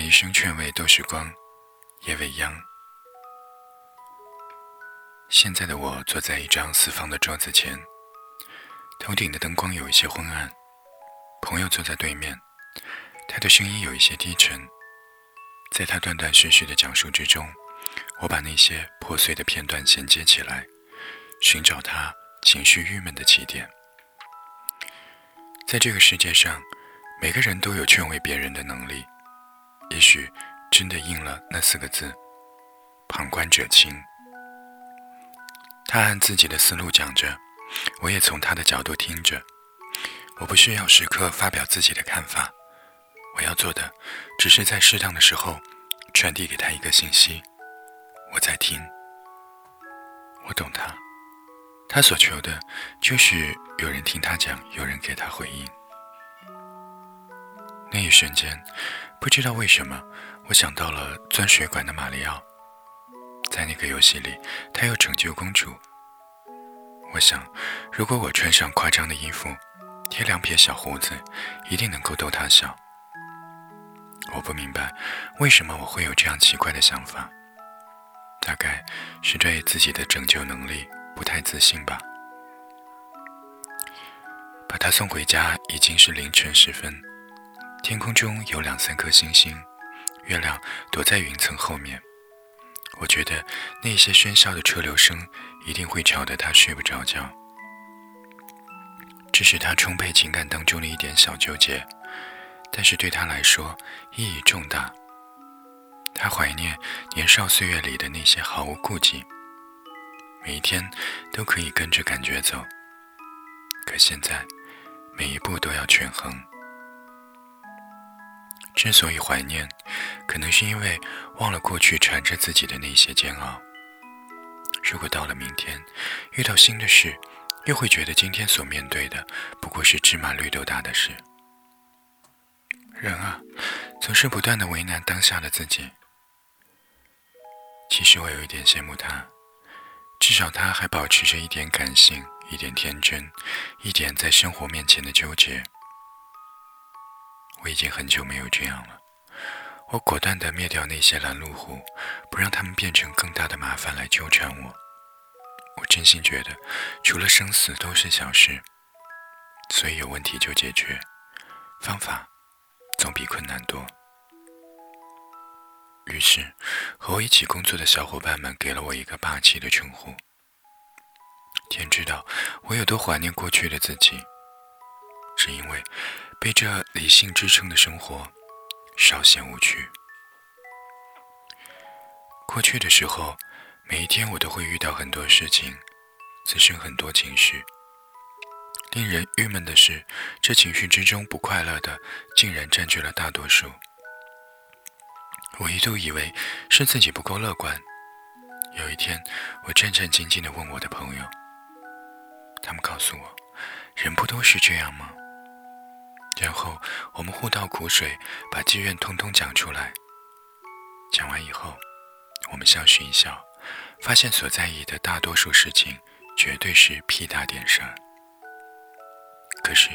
每一声劝慰都是光，也未央。现在的我坐在一张四方的桌子前，头顶的灯光有一些昏暗。朋友坐在对面，他的声音有一些低沉。在他断断续续的讲述之中，我把那些破碎的片段衔接起来，寻找他情绪郁闷的起点。在这个世界上，每个人都有劝慰别人的能力。也许真的应了那四个字：旁观者清。他按自己的思路讲着，我也从他的角度听着。我不需要时刻发表自己的看法，我要做的只是在适当的时候传递给他一个信息：我在听，我懂他。他所求的就是有人听他讲，有人给他回应。那一瞬间，不知道为什么，我想到了钻水管的马里奥。在那个游戏里，他要拯救公主。我想，如果我穿上夸张的衣服，贴两撇小胡子，一定能够逗他笑。我不明白，为什么我会有这样奇怪的想法。大概是对自己的拯救能力不太自信吧。把他送回家已经是凌晨时分，天空中有两三颗星星，月亮躲在云层后面。我觉得那些喧嚣的车流声一定会吵得他睡不着觉。这是他充沛情感当中的一点小纠结，但是对他来说意义重大。他怀念年少岁月里的那些毫无顾忌，每一天都可以跟着感觉走。可现在，每一步都要权衡。之所以怀念，可能是因为忘了过去缠着自己的那些煎熬。如果到了明天，遇到新的事，又会觉得今天所面对的不过是芝麻绿豆大的事。人啊，总是不断的为难当下的自己。其实我有一点羡慕他，至少他还保持着一点感性，一点天真，一点在生活面前的纠结。我已经很久没有这样了。我果断地灭掉那些拦路虎，不让他们变成更大的麻烦来纠缠我。我真心觉得，除了生死都是小事，所以有问题就解决，方法总比困难多。于是，和我一起工作的小伙伴们给了我一个霸气的称呼。天知道我有多怀念过去的自己，是因为。被这理性支撑的生活，稍显无趣。过去的时候，每一天我都会遇到很多事情，滋生很多情绪。令人郁闷的是，这情绪之中不快乐的，竟然占据了大多数。我一度以为是自己不够乐观。有一天，我战战兢兢地问我的朋友，他们告诉我：“人不都是这样吗？”然后我们互道苦水，把积怨通通讲出来。讲完以后，我们相视一笑，发现所在意的大多数事情，绝对是屁大点事儿。可是，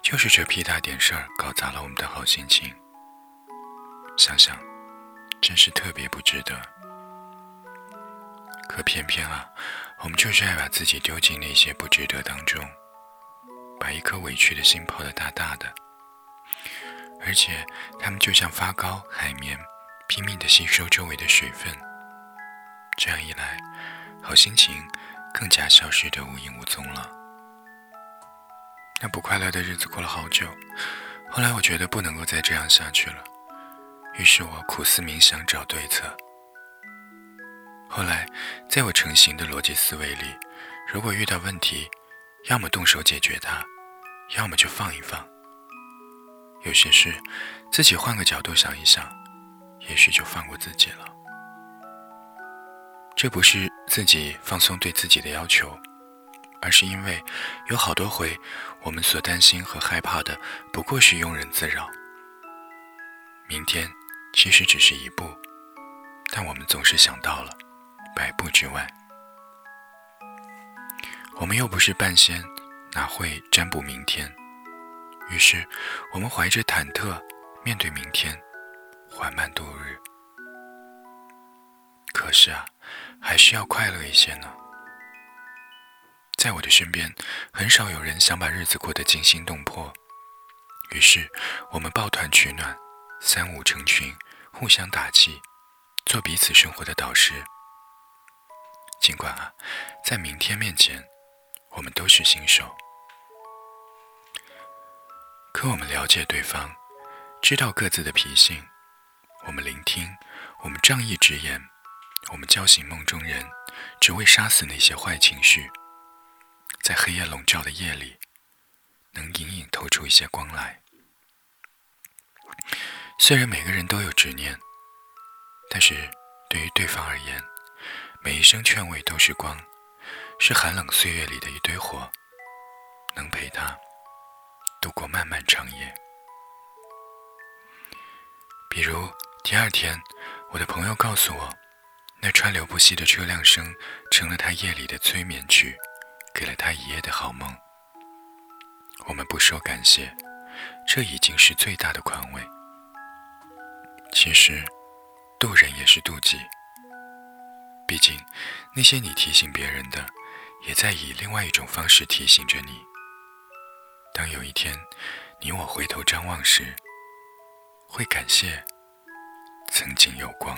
就是这屁大点事儿，搞砸了我们的好心情。想想，真是特别不值得。可偏偏啊，我们就是爱把自己丢进那些不值得当中。把一颗委屈的心泡得大大的，而且它们就像发糕、海绵，拼命地吸收周围的水分。这样一来，好心情更加消失得无影无踪了。那不快乐的日子过了好久，后来我觉得不能够再这样下去了，于是我苦思冥想找对策。后来，在我成型的逻辑思维里，如果遇到问题，要么动手解决它。要么就放一放。有些事，自己换个角度想一想，也许就放过自己了。这不是自己放松对自己的要求，而是因为有好多回，我们所担心和害怕的不过是庸人自扰。明天其实只是一步，但我们总是想到了百步之外。我们又不是半仙。哪会占卜明天？于是，我们怀着忐忑面对明天，缓慢度日。可是啊，还需要快乐一些呢。在我的身边，很少有人想把日子过得惊心动魄。于是，我们抱团取暖，三五成群，互相打气，做彼此生活的导师。尽管啊，在明天面前，我们都是新手。可我们了解对方，知道各自的脾性，我们聆听，我们仗义直言，我们叫醒梦中人，只为杀死那些坏情绪。在黑夜笼罩的夜里，能隐隐透出一些光来。虽然每个人都有执念，但是对于对方而言，每一声劝慰都是光，是寒冷岁月里的一堆火，能陪他度过漫漫长夜。比如第二天，我的朋友告诉我，那川流不息的车辆声成了他夜里的催眠曲，给了他一夜的好梦。我们不说感谢，这已经是最大的宽慰。其实，渡人也是渡己。毕竟，那些你提醒别人的，也在以另外一种方式提醒着你。当有一天，你我回头张望时，会感谢曾经有光。